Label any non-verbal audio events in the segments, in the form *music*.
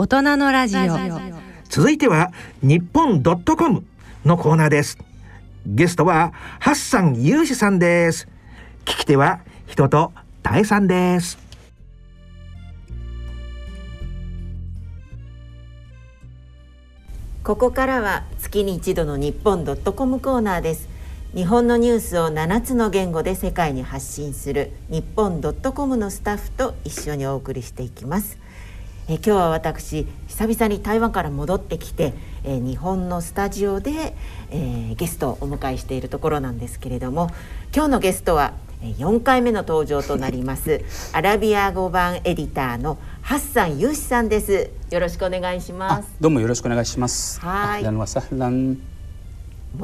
大人のラジオ。続いては日本ドットコムのコーナーです。ゲストはハッサンユーシさんです。聞き手は人と大さんです。ここからは月に一度の日本ドットコムコーナーです。日本のニュースを7つの言語で世界に発信する日本ドットコムのスタッフと一緒にお送りしていきますえ今日は私久々に台湾から戻ってきて、え日本のスタジオで、えー、ゲストをお迎えしているところなんですけれども今日のゲストは4回目の登場となります *laughs* アラビア語版エディターのハッサンユーシさんです。よろしくお願いします。どうもよろしくお願いします。はい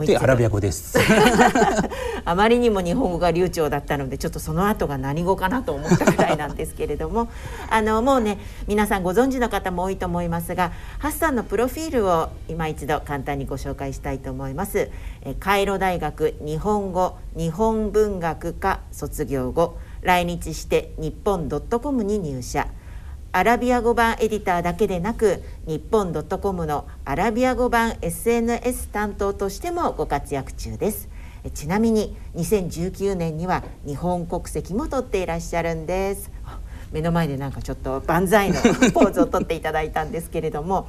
でアラビア語です。*laughs* あまりにも日本語が流暢だったのでちょっとその後が何語かなと思ったくらいなんですけれども。*laughs* あのもうね皆さんご存知の方も多いと思いますがハッサンのプロフィールを今一度簡単にご紹介したいと思います。えカイロ大学日本語日本文学科卒業後来日して日本ドットコムに入社アラビア語版エディターだけでなく日本ドットコムのアラビア語版 SNS 担当としてもご活躍中ですちなみに2019年には日本国籍も取っていらっしゃるんです目の前でなんかちょっと万歳のポーズをとっていただいたんですけれども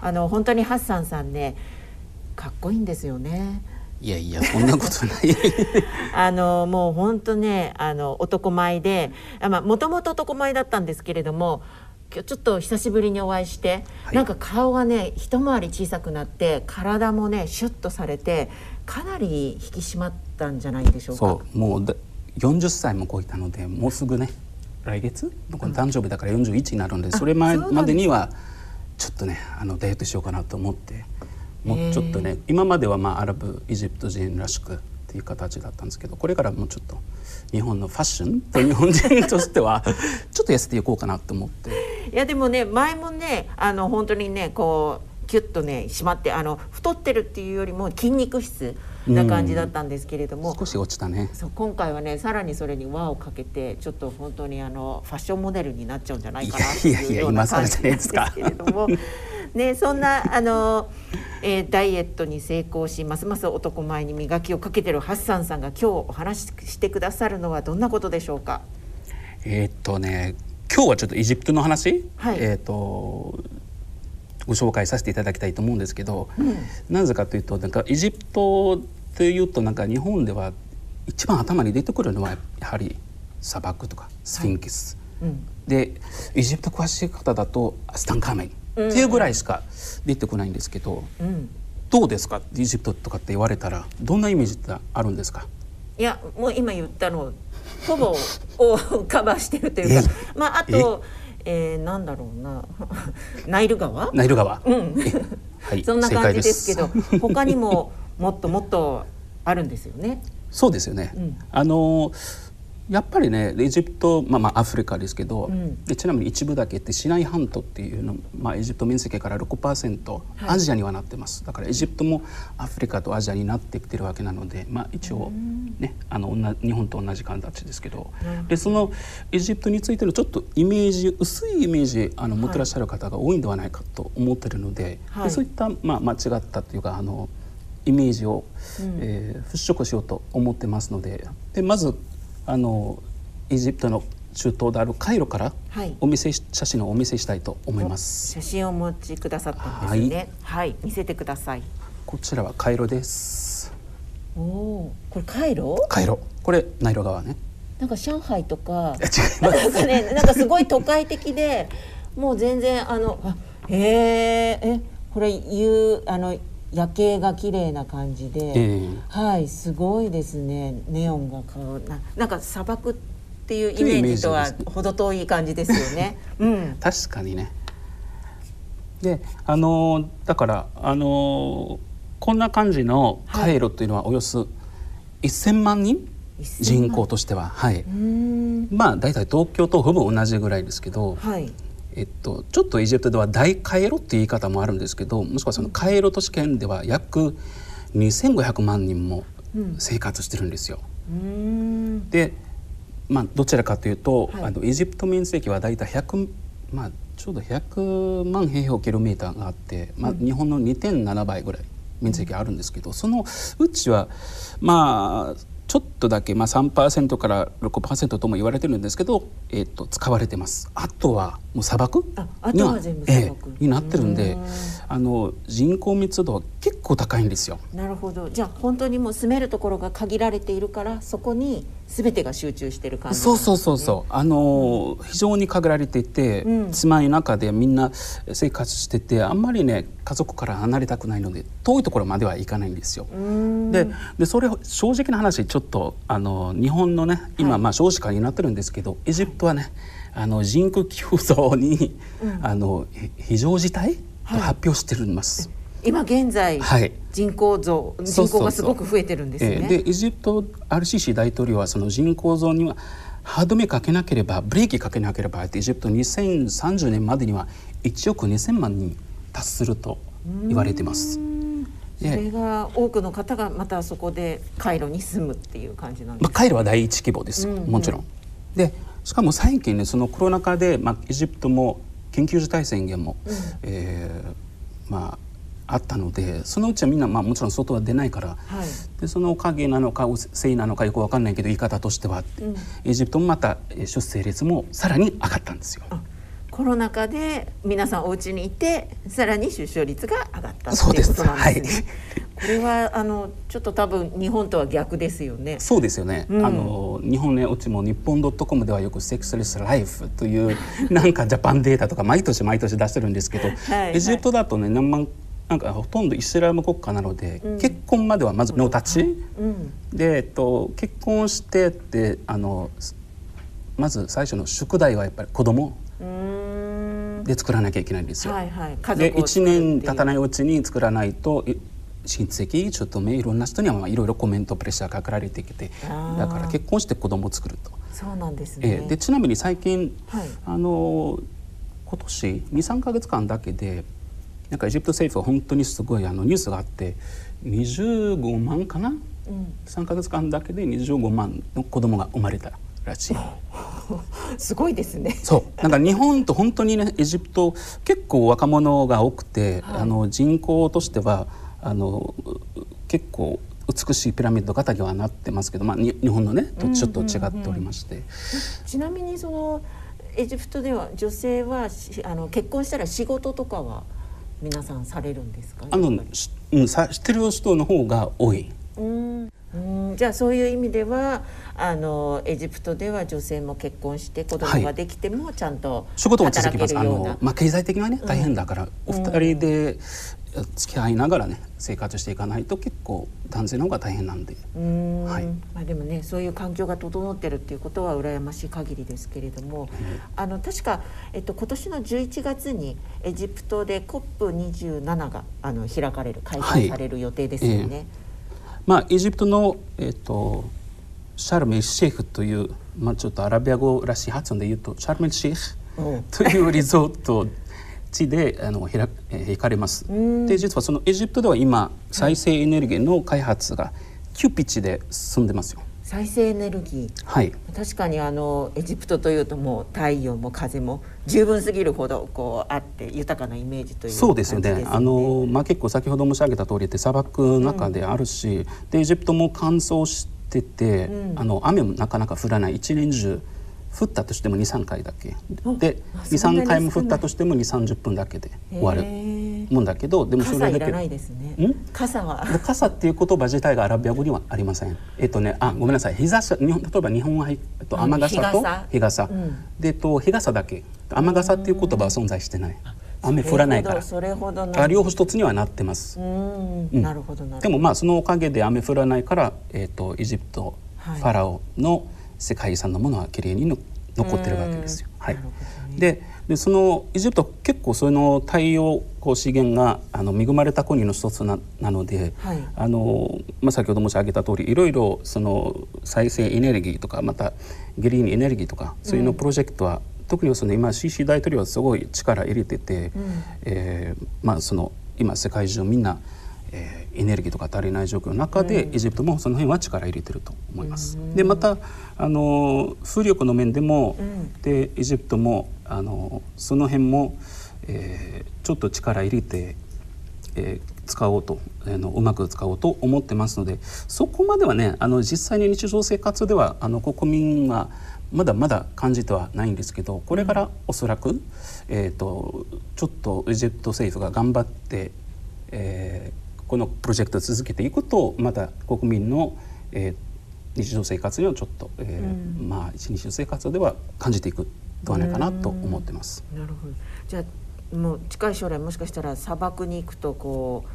あの本当にハッサンさんねかっこいいんですよね。いやいやそんなことない。*laughs* あのもう本当ねあの男前でまあもともと男前だったんですけれども今日ちょっと久しぶりにお会いして、はい、なんか顔がね一回り小さくなって体もねシュッとされてかなり引き締まったんじゃないでしょうか。そうもう40歳も超えたのでもうすぐね来月？の誕生日だから41になるんで、うん、それ前までにはちょっとねあのダイエットしようかなと思って。もうちょっとね今まではまあアラブエジプト人らしくっていう形だったんですけどこれからもうちょっと日本のファッションと日本人としては *laughs* ちょっと痩せていこうかなと思って。いやでもね前もねあの本当にねこうキュッとね締まってあの太ってるっていうよりも筋肉質な感じだったんですけれども、少し落ちたねそう今回はねさらにそれに輪をかけてちょっと本当にあのファッションモデルになっちゃうんじゃないかなっていうような感じなんですけれども。ね、そんなあの、えー、ダイエットに成功します。ます男前に磨きをかけてるハッサンさんが今日お話ししてくださるのはどんなことでしょうか？えー、っとね今日はちょっとエジプトの話、はい、えー、っとご紹介させていただきたいと思うんですけど、うん、なぜかというとなんかエジプトっていうとなんか日本では一番頭に出てくるのはやはり砂漠とかスフィンキス、はい。うん、でエジプト詳しい方だとスタンカーメンっていうぐらいしか出てこないんですけど、うん、どうですか？エジプトとかって言われたらどんなイメージってあるんですか？いやもう今言ったのほぼをカバーしてるというかまああとえ？ー、なんだろうな。*laughs* ナイル川？ナイル川、うん、はい、*laughs* そんな感じですけど他にももっともっとあるんですよね。そうですよね、うん、あのーやっぱりねエジプト、まあ、まあアフリカですけど、うん、でちなみに一部だけってシナイ半島っていうの、まあ、エジプト面積から6%アジアにはなってます、はい、だからエジプトもアフリカとアジアになってきてるわけなので、まあ、一応ね、あの日本と同じ形ですけど、うん、でそのエジプトについてのちょっとイメージ薄いイメージあの持ってらっしゃる方が多いんではないかと思ってるのではい、でそういった、まあ、間違ったというかあのイメージを、うん、えー、払拭しようと思ってますのででまずあのエジプトの中東であるカイロからお見せ、はい、写真をお見せしたいと思います。写真をお持ちくださったんですね。はい、はい、見せてください。こちらはカイロです。おおこれカイロ？カイロ。これナイロ川ね。なんか上海とか。なんかねなんかすごい都会的でもう全然あのあへええこれいうあの夜景が綺麗な感じで、えー、はいすごいですね。ネオンがこうななんか砂漠っていうイメージとは程遠い感じですよね。*laughs* うん、確かにね。であのだからあのこんな感じのカイロというのはおよそ1,000万人、人口としては。はい。まあ大体東京とほぼ同じぐらいですけど、はい、えっと、ちょっとエジプトでは大カイロっていう言い方もあるんですけどもしくはそのカイロ都市圏では約2500万人も生活してるんですよ。うん、で、まあ、どちらかというと、はい、あのエジプト面積は大体100、まあ、ちょうど100万平方キロメーターがあって、まあ、日本の2.7倍ぐらい面積あるんですけどそのうちはまあちょっとだけ、まあ、3%から6%とも言われてるんですけど、えっと使われてます。あとはもう砂漠ああとはええになってるんでうん。あの人口密度は結構高いんですよ。なるほど。じゃあ本当にもう住めるところが限られているからそこに全てが集中してる感じね、そうそうそうそう。あの非常に限られていて、うん。狭い中でみんな生活しててあんまりね家族から離れたくないので遠いところまでは行かないんですよ。ででそれ正直な話ちょっとあの日本のね今、はい。まあ少子化になってるんですけどエジプトはねあの人口急増に、あのひ非常事態と発表してるんです。今現在、はい人口増そうそうそう人口がすごく増えてるんですね。えーでエジプトアルシシ大統領はその人口増には歯止めかけなければブレーキかけなければエジプト2030年までには1億2000万人達すると言われてます。それが多くの方がまたそこでカイロに住むっていう感じなんでまあ、すか。カイロは第一規模ですよ、うんうんもちろん。でしかも最近ねそのコロナ禍で、まあ、エジプトも緊急事態宣言も、えーまああったのでそのうちはみんな、まあ、もちろん外は出ないから、はい。でそのおかげなのかせいなのかよくわかんないけど言い方としては、エジプトもまたえー出生率もさらに上がったんですよ。あコロナ禍で皆さんお家にいてさらに出生率が上がったそうですいうことなんですね。はい。これはあのちょっと多分日本とは逆ですよね。そうですよね、うん。あの日本ねうちも日本 .com ではよく「セックスレスライフ」というなんかジャパンデータとか毎年毎年出してるんですけど、はい。エジプトだとね何万なんかほとんどイスラム国家なので、結婚まではまずノータッチ、うん。で、えっと、結婚してってあのまず最初の宿題はやっぱり子供。で作らなきゃいけないんですよ。はいはい。家で1族を作るっていう年経たないうちに作らないとい親戚ちょっとねいろんな人にはまあいろいろコメントプレッシャーかけられてきてだから結婚して子供を作ると。そうなんですえね。ーでちなみに最近、はいあの今年23か月間だけでなんかエジプト政府は本当にすごいあのニュースがあって25万かな、うん。3か月間だけで25万の子供が生まれたらしい。*laughs* すごいですね。そうなんか日本と本当にねエジプト結構若者が多くて、はいあの人口としてはあの結構美しいピラミッド型にはなってますけど、まあ、に日本のねとちょっと違っておりまして、ちなみにそのエジプトでは女性はしあの結婚したら仕事とかは皆さんされるんですか？あのうん、さ知ってる人の方が多い。うんうんじゃあそういう意味ではあのエジプトでは女性も結婚して子供ができてもちゃんと仕事は続きます。あるような。のまあ経済的にはね大変だから、お二人で付き合いながらね生活していかないと結構男性の方が大変なんで。うん。はい。まあでもねそういう環境が整ってるっていうことは羨ましい限りですけれども、あの確か、えっと、今年の11月にエジプトで COP27 があの開かれる開催される予定ですよね。まあ、エジプトの、えっとシャルメルシェイフという、まあ、ちょっとアラビア語らしい発音で言うとシャルメルシェイフうんというリゾート地であの開かれます。んで実はそのエジプトでは今再生エネルギーの開発が急ピッチで進んでますよ。再生エネルギー。はい、確かにあのエジプトというともう太陽も風も十分すぎるほどこうあって豊かなイメージというそうですよね。あのまあ結構先ほど申し上げた通りで砂漠の中であるし、でエジプトも乾燥してて、うん。あの雨もなかなか降らない。一年中降ったとしても23回だけ。であそんなに23回も降ったとしても2 3 0分だけで終わるもんだけどでもそれだけ。ないですね。ん？傘は。で傘っていう言葉自体がアラビア語にはありません。えっとね、あ、ごめんなさい。日傘、日本例えば日本は、えっと、うん雨傘と日傘。で、と、日傘だけ。雨傘っていう言葉は存在してない。雨降らないから。それほど両方一つにはなってます。う。ん。うん。なるほどなるほど。でもまあそのおかげで雨降らないから、えっとエジプト、はい。ファラオの世界遺産のものはきれいにの残ってるわけですよ。はい。ででそのエジプト結構その太陽光資源があの恵まれた国の一つななので、はい。あのまあ、先ほど申し上げた通りいろいろその再生エネルギーとかまたグリーンエネルギーとかそういうのプロジェクトは、特にその今 CC 大統領はすごい力入れてて、うん。えーまあ、その今世界中みんな、ええー、エネルギーとか足りない状況の中で、うん、エジプトもその辺は力入れてると思います。うん、でまたあの風力の面でも、うん、でエジプトもあのその辺も、えー、ちょっと力入れて、えー、使おうとあのうまく使おうと思ってますのでそこまではねあの実際に日常生活ではあの国民はまだまだ感じてはないんですけどこれからおそらく、えーと、ちょっとエジプト政府が頑張って、えー、このプロジェクトを続けていくとまた国民の、えー、日常生活にはちょっと、えー、うん、まあ日常生活では感じていくではないかなと思ってます。なるほど。じゃあもう近い将来もしかしたら砂漠に行くとこう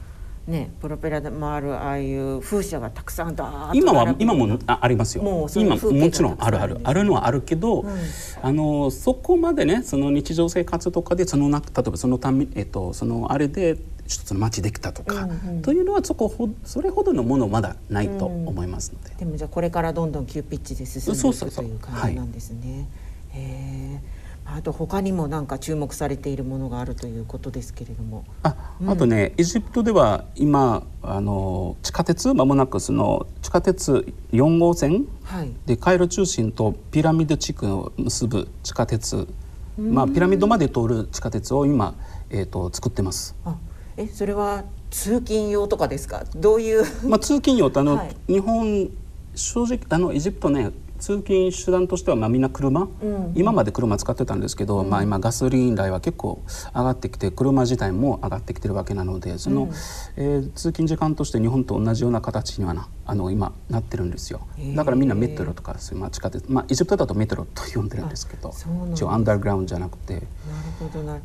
ね、プロペラで回るああいう風車がたくさんだ今は今もあありますよ。も今もちろんあるあるあるのはあるけど、うん、あのそこまでねその日常生活とかでそのな例えばそのため、えっと、そのあれで一つの街できたとか、うんうん、というのはそこほそれほどのものまだないと思いますので、うん、でもじゃあこれからどんどん急ピッチで進んでいくという感じなんですね。はい、へえあと他にもなんか注目されているものがあるということですけれども。あ、うん、あとね、エジプトでは今あの地下鉄まもなくその地下鉄4号線、はい、でカイロ中心とピラミッド地区を結ぶ地下鉄、まあピラミッドまで通る地下鉄を今えっ、ー、と作ってます。あ、えそれは通勤用とかですか？どういう？まあ通勤用とあの、はい、日本正直あのエジプトね通勤手段としてはまあみんな車、うん、今まで車使ってたんですけど、うん、まあ、今ガソリン代は結構上がってきて車自体も上がってきてるわけなのでその、うん、えー、通勤時間として日本と同じような形にはなあの今なってるんですよ。だからみんなメトロとかそういう、まあ、地下鉄、まあ、エジプトだとメトロと呼んでるんですけど一応アンダーグラウンドじゃなくて。なるほどな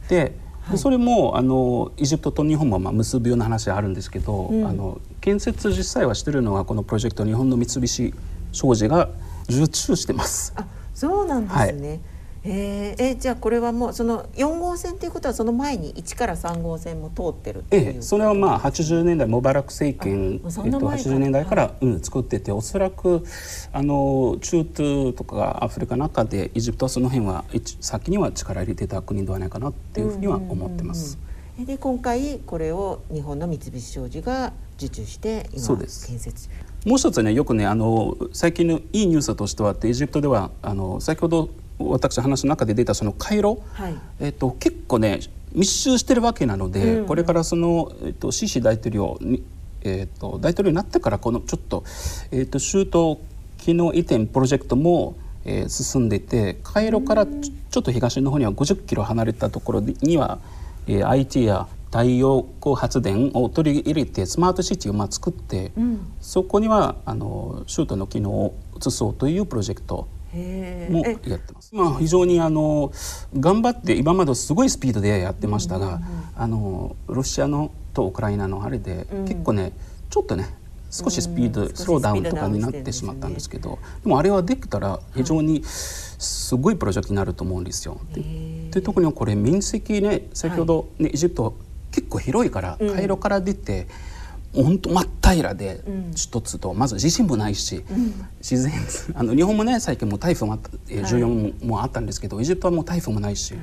ではい、それもあのエジプトと日本もまあ結ぶような話はあるんですけど、あの建設実際はしてるのはこのプロジェクト日本の三菱商事が受注してます。あ、そうなんですね。はいえー、えじゃあこれはもうその4号線ということはその前に1から3号線も通ってるええそれはまあ80年代モバラク政権、えっと、80年代から、うん、作ってておそらくあの中東とかアフリカの中でエジプトはその辺は先には力入れてた国ではないかなっていうふうには思ってます。で今回これを日本の三菱商事が受注して今建設。もう一つねよくねあの最近のいいニュースとしてはエジプトではあの先ほど私話の中で出たその回路、はい、えっと、結構ね密集してるわけなので、うん、これからその、えっと、シシ大統領に、えっと、大統領になってからこのちょっと,、えっと、州都機能移転プロジェクトも、えー、進んでいて回路からちょっと東の方には50キロ離れたところには、えー、IT や太陽光発電を取り入れてスマートシティをまあ作って、うん、そこにはあのシュートの機能を移そうというプロジェクトもやってます。まあ非常にあの頑張って今まですごいスピードでやってましたが、あのロシアのとウクライナのあれで、うん、結構ねちょっとね少しスピード、うん、スローダウンとかになってしまったんですけど、ね、でもあれはできたら非常にすごいプロジェクトになると思うんですよ。でで特にこれ面積ね先ほどね、はい、エジプト結構広いから回路から出て、本当真っ平らで一つと、まず地震もないし、自然あの日本もね最近も台風もあった、えー、14もあったんですけどエジプトはもう台風もないし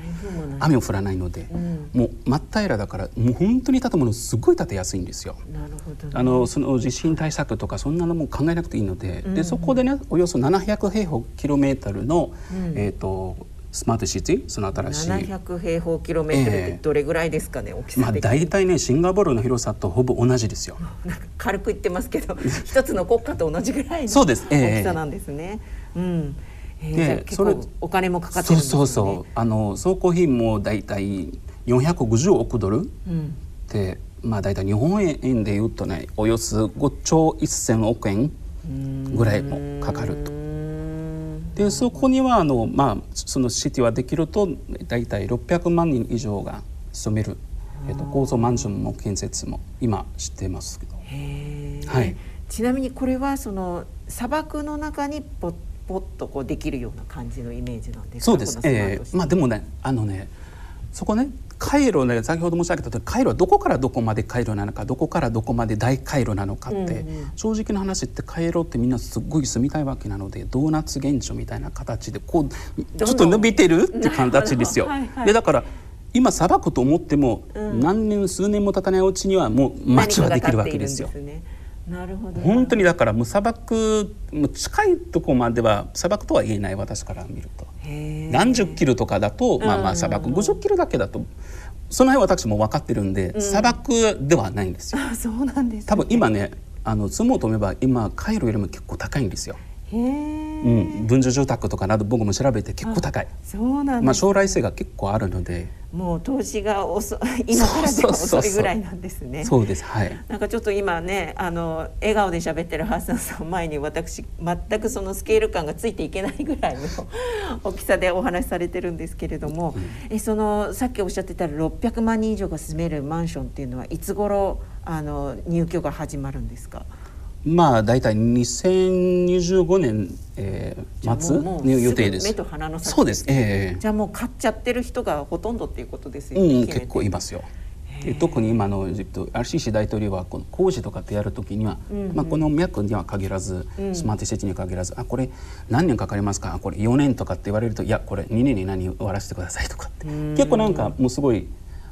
雨も降らないので、もう真っ平らだからもう本当に建物すごい建てやすいんですよ。なるほど、あのその地震対策とかそんなのも考えなくていいので,、でそこでねおよそ700平方キロメートルの、えっ、とスマートシティその新しい。700平方キロメートルってどれぐらいですかね、えー、大きさまあ大体ねシンガポールの広さとほぼ同じですよ。*laughs* 軽く言ってますけど *laughs* 一つの国家と同じぐらいのそうです、えー、大きさなんですね、うん。えー、それお金もかかってるんですね。そうそうそう。あの総工費も大体450億ドル、うん、でまあ大体日本円でいうとねおよそ5兆1000億円ぐらいもかかると。でそこにはあの、まあ、そのシティはできると大体600万人以上が住める、えっと、高層マンションの建設も今してますけど、はい、ちなみにこれはその砂漠の中にポッポッとこうできるような感じのイメージなんですか？そうです、えー、まあでもねあのねそこね回路ね先ほど申し上げたとおり回路はどこからどこまで回路なのかどこからどこまで大回路なのかって、うんうん、正直な話って回路ってみんなすっごい住みたいわけなのでドーナツ現象みたいな形でこうちょっと伸びてるって形ですよ。はいはい、でだから今砂漠と思っても、何年数年も経たないうちにはもう街はできるわけですよ。なるほど。本当にだからもう砂漠もう近いとこまでは砂漠とは言えない私から見ると。何十キロとかだとまあまあ砂漠。50キロだけだとその辺私も分かってるんで、うん、砂漠ではないんですよ。そうなんです、ね、多分今ねあの住もうと思えば今カイロよりも結構高いんですよ。うん、分譲住宅とかなど僕も調べて結構高い。そうなんまあ、将来性が結構あるので。もう投資が遅 *laughs* 今からでも遅いぐらいなんですね。そうです。はい。なんかちょっと今ねあの笑顔で喋ってるハッサンさん前に私全くそのスケール感がついていけないぐらいの *laughs* 大きさでお話しされてるんですけれども、うん、えそのさっきおっしゃってた600万人以上が住めるマンションっていうのはいつ頃あの入居が始まるんですか？まあ大体2025年、えー、末の予定です。目と鼻の先。そうです。えー、じゃあもう買っちゃってる人がほとんどっていうことですよね。うん、結構いますよ。特に今のエジプトアルシーシ大統領はこの工事とかってやるときには、うんうん、まあ、この脈には限らず、スマート施設に限らずあこれ何年かかりますか？これ4年とかって言われるといやこれ2年に何終わらせてくださいとかって。結構なんかもうすごい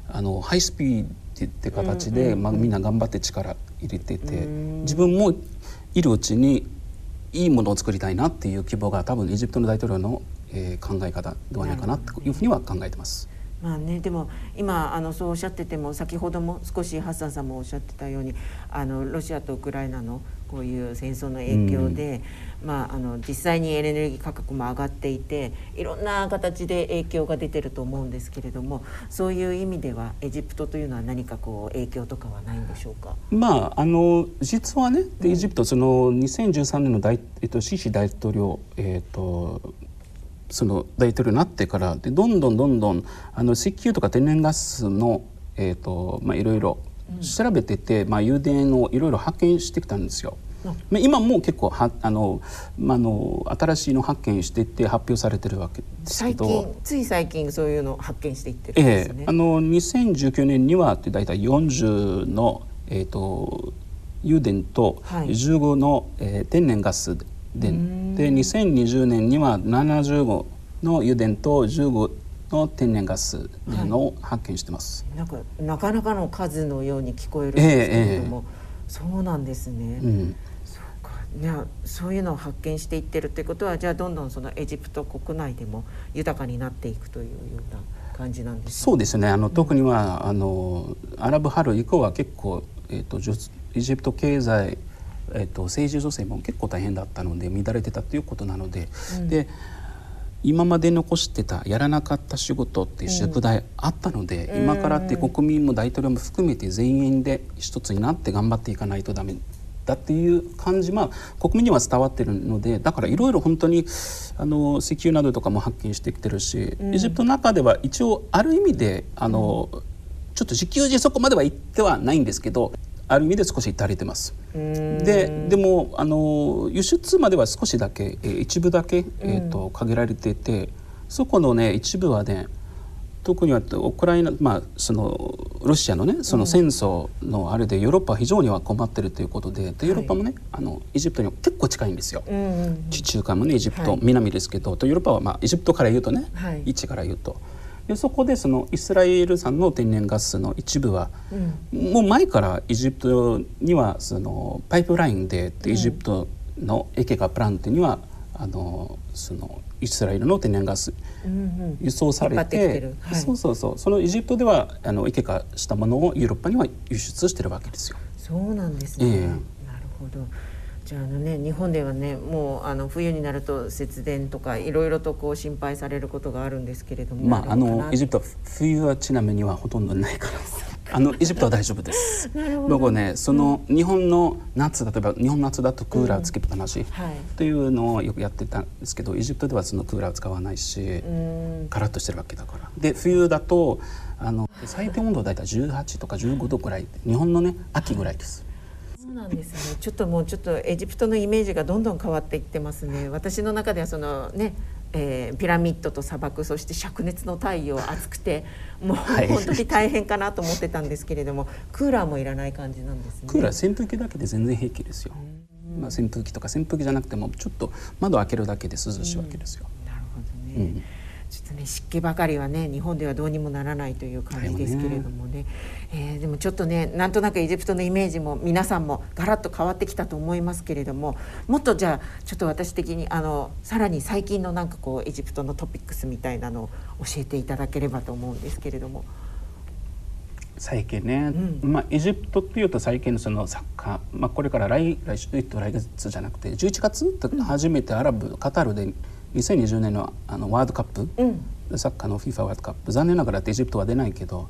あのハイスピードって形で、まあ、みんな頑張って力入れてて自分もいるうちにいいものを作りたいなっていう希望が多分エジプトの大統領の、えー、考え方ではないかなというふうには考えてます。まあね、でも今あのそうおっしゃってても先ほども少しハッサンさんもおっしゃってたようにあのロシアとウクライナのこういう戦争の影響で、うん、まあ、あの実際にエネルギー価格も上がっていていろんな形で影響が出てると思うんですけれどもそういう意味ではエジプトというのは何かこう影響とかはないんでしょうか、まあ、あの実はねエジプトその2013年の大、えっと、シシ大統領、えっとその大統領になってからでどんどんどんどんあの石油とか天然ガスの、えーとまあ、いろいろ調べてて、まあ、油田をいろいろ発見してきたんですよ。まあ、今も結構はあの、まあ、の新しいの発見していって発表されてるわけですけど。つい最近そういうの発見していってるんですね。ええ、あの2019年には大体40の、えーと、油田と15の、はい、えー、天然ガス田。で2020年には75の油田と15の天然ガスのを発見してます、はい、なんかなかなかの数のように聞こえるんですけれども、えーえー、そうなんですね。うんそうかね、そういうのを発見していってるってことはじゃあどんどんそのエジプト国内でも豊かになっていくというような感じなんです、ね、そうですね。あの、特にはあのアラブ春以降は結構、えーと、エジプト経済えーと、政治女性も結構大変だったので乱れてたということなので。うん、で今まで残してたやらなかった仕事っていう宿題あったので、うん、今からって国民も大統領も含めて全員で一つになって頑張っていかないとダメだっていう感じまあ国民には伝わってるのでだからいろいろ本当にあの石油などとかも発見してきてるし、うん、エジプトの中では一応ある意味であの、うん、ちょっと自給自足までは行ってはないんですけどある意味で少し足りてます。ででもあの輸出までは少しだけ、えー、一部だけ、えーと、限られててそこのね一部はね特にはウクライナ、まあ、そのロシアのねその戦争のあれでヨーロッパは非常には困ってるということででヨーロッパもね、はい、あのエジプトには結構近いんですよ、地中海もねエジプト、はい、南ですけどとヨーロッパは、まあ、エジプトから言うとね、はい、位置から言うと。でそこでそのイスラエル産の天然ガスの一部は、うん、もう前からエジプトにはそのパイプラインでエジプトのエケカプラントには、あのそのイスラエルの？天然ガス。輸送されて。うんうんはい、そうそうそう。そのエジプトではあのエケカしたものをヨーロッパには輸出してるわけですよ。そうなんですね、えー、なるほど。じゃあのね日本ではねもうあの冬になると節電とかいろいろとこう心配されることがあるんですけれども。まああのエジプト冬はちなみにはほとんどないからあのエジプトは大丈夫です。僕ねその、日本の夏例えば日本夏だとクーラーつけっぱなし、というのをよくやってたんですけどエジプトではそのクーラー使わないしカラッとしてるわけだから。で冬だとあの最低温度は大体18とか15度ぐらい日本のね秋ぐらいです。そうなんですね。ちょっともうちょっとエジプトのイメージがどんどん変わっていってますね。私の中ではそのね、えー、ピラミッドと砂漠そして灼熱の太陽暑くて *laughs* もう本当に大変かなと思ってたんですけれども、はい、クーラーもいらない感じなんですね。クーラー扇風機だけで全然平気ですよ。まあ扇風機とか扇風機じゃなくてもちょっと窓開けるだけで涼しいわけですよ。なるほどね。うんちょっとね湿気ばかりはね日本ではどうにもならないという感じですけれどもね。ね、えー、でもちょっとねなんとなくエジプトのイメージも皆さんもガラッと変わってきたと思いますけれどももっとじゃあちょっと私的にあのさらに最近のなんかこうエジプトのトピックスみたいなのを教えていただければと思うんですけれども。最近ね、うん、まあ、エジプトっていうと最近のそのサッカー、まあ、これから来来週来月じゃなくて11月？初めてアラブ、うん、カタールで2020年のあのワールドカップ、うん、サッカーの FIFA ワールドカップ。残念ながらエジプトは出ないけど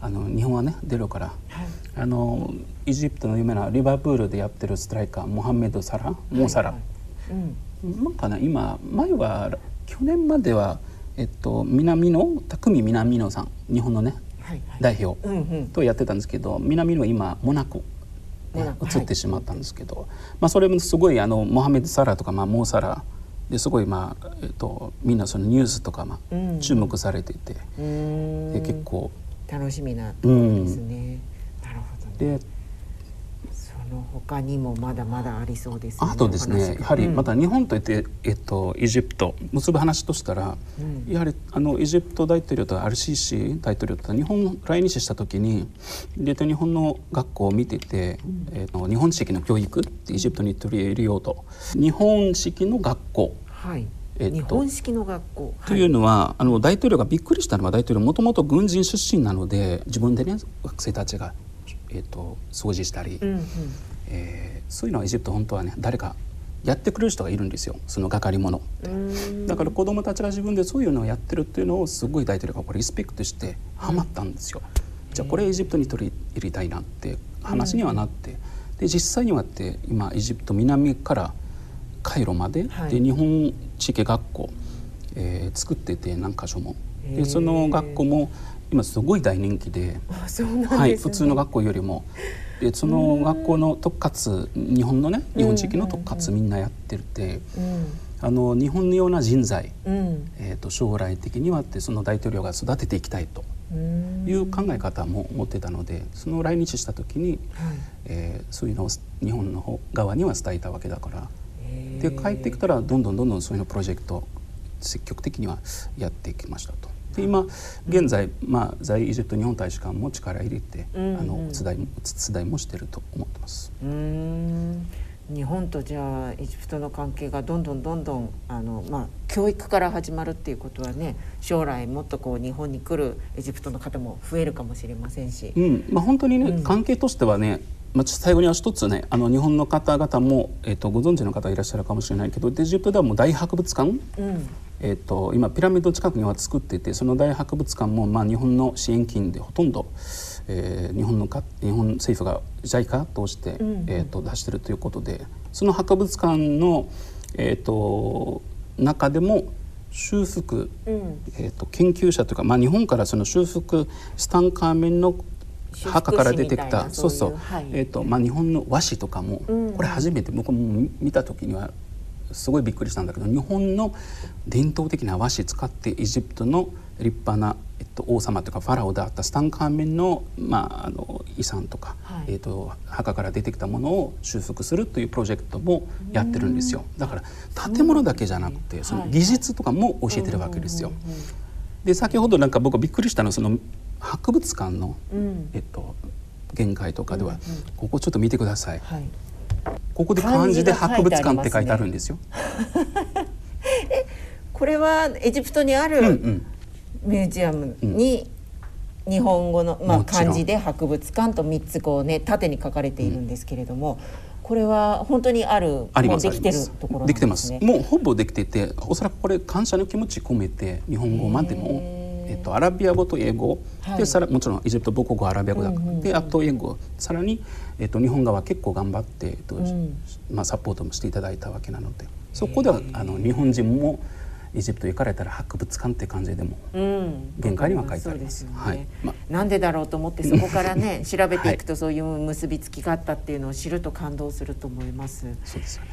あの日本はね出るから、はい、あのエジプトの有名なリバプールでやってるストライカーモハメド・サラモーサラ、はい。はい、うん、なんかな今前は去年までは、えっと、南野匠南野さん日本のね、はいはい、代表とやってたんですけど、南野今モナコね、移ってしまったんですけど、はい、まあ、それもすごいあのモハメド・サラとか、まあ、モーサラですごい、まあえっと、みんなそのニュースとか、まあ、注目されていて、うん、で結構楽しみなところですね。なるほど、ね、でその他にもまだまだありそうです、ね、あとですねやはりまた日本といって、えっと、エジプト結ぶ話としたら、うん、やはりあのエジプト大統領とアルシーシー大統領と日本来日した時にで日本の学校を見てて、うん、えっと、日本式の教育ってエジプトに取り入れようと。日本式の学校、はい。えっと、日本式の学校、というのはあの大統領がびっくりしたのは大統領もともと軍人出身なので自分でね学生たちが、えっと、掃除したり、うんうん、えー、そういうのはエジプト本当はね誰かやってくれる人がいるんですよ。その係物だから子供たちが自分でそういうのをやってるっていうのをすごい大統領がこれリスペクトしてハマったんですよ。じゃあこれエジプトに取り入れたいなって話にはなって、で実際にはって今エジプト南からカイロまではい、で日本地域学校、えー、作ってて何箇所も。でその学校も今すごい大人気で。はい、普通の学校よりも。でその学校の特活日本のね日本地域の特活みんなやってて、あの日本のような人材、うん、えーと、将来的にはってその大統領が育てていきたいと。いう考え方も持ってたのでその来日した時に、はい、えー、そういうのを日本の方側には伝えたわけだから。で帰ってきたらどんどんどんどんそういうのプロジェクト積極的にはやっていきましたと。で今現在、まあ、在エジプト日本大使館も力入れて、うんうん、あのお伝いお伝いもしてると思ってます。うん。日本とじゃあエジプトの関係がどんどんどんどんあの、まあ、教育から始まるっていうことはね将来もっとこう日本に来るエジプトの方も増えるかもしれませんし、うん。まあ、本当にね、うん、関係としてはねまあ、最後には一つねあの日本の方々も、えーと、ご存知の方いらっしゃるかもしれないけどエジプトではもう大博物館、うん、えーと、今ピラミッド近くには作っていてその大博物館も、まあ、日本の支援金でほとんど、えー、日本のか日本政府が JICA 通して、うん、えーと、出してるということでその博物館の、えー、と中でも修復、うん、えー、と研究者というか、まあ、日本からその修復スタンカーメンの墓から出てきたそうそう、はい、えーとまあ、日本の和紙とかも、うん、これ初めて僕も見た時にはすごいびっくりしたんだけど日本の伝統的な和紙使ってエジプトの立派な、えっと、王様というかファラオであったスタンカーメンの,、まあ、あの遺産とか、はい、えっと、墓から出てきたものを修復するというプロジェクトもやってるんですよ。だから建物だけじゃなくてその技術とかも教えてるわけですよ。で先ほどなんか僕びっくりしたのはその博物館の、うん、えっと、限界とかでは、うんうん、ここちょっと見てください、はい、ここで漢字で博物館って書いてあるんですよ。*laughs* えこれはエジプトにあるミュージアムに日本語の、まあ、漢字で博物館と3つこうね縦に書かれているんですけれども、これは本当にあるありますできてるところ、ね、できてます。もうほぼできてておそらくこれ感謝の気持ち込めて日本語までもえっと、アラビア語と英語、はい、でさらもちろんエジプト母国語アラビア語だから、うんうんうん、であと英語。さらに、えっと、日本側は結構頑張って、えっと、うん、まあ、サポートもしていただいたわけなので。そこではあの日本人もエジプト行かれたら博物館って感じでも限界には書いてあります。うん、はい。まあ、なんでだろうと思ってそこからね調べていくと *laughs* そういう結びつきがあったっていうのを知ると感動すると思います。そうですよね。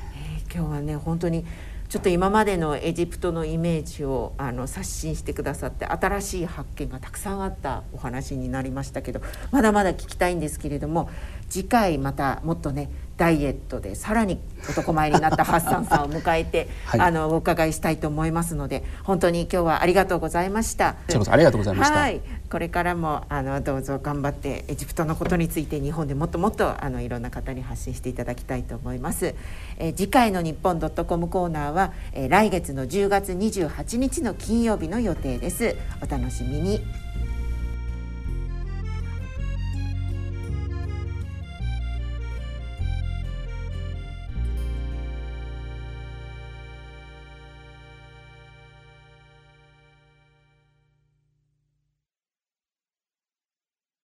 えー、今日はね本当にちょっと今までのエジプトのイメージをあの刷新してくださって新しい発見がたくさんあったお話になりましたけどまだまだ聞きたいんですけれども次回またもっとねダイエットでさらに男前になったハッサンさんを迎えて、*laughs* はい、あのお伺いしたいと思いますので本当に今日はありがとうございました。ありがとうございました、はい、これからもあのどうぞ頑張ってエジプトのことについて日本でもっともっとあのいろんな方に発信していただきたいと思います、えー、次回の日本ドットコムコーナーは、えー、来月の10月28日の金曜日の予定です。お楽しみに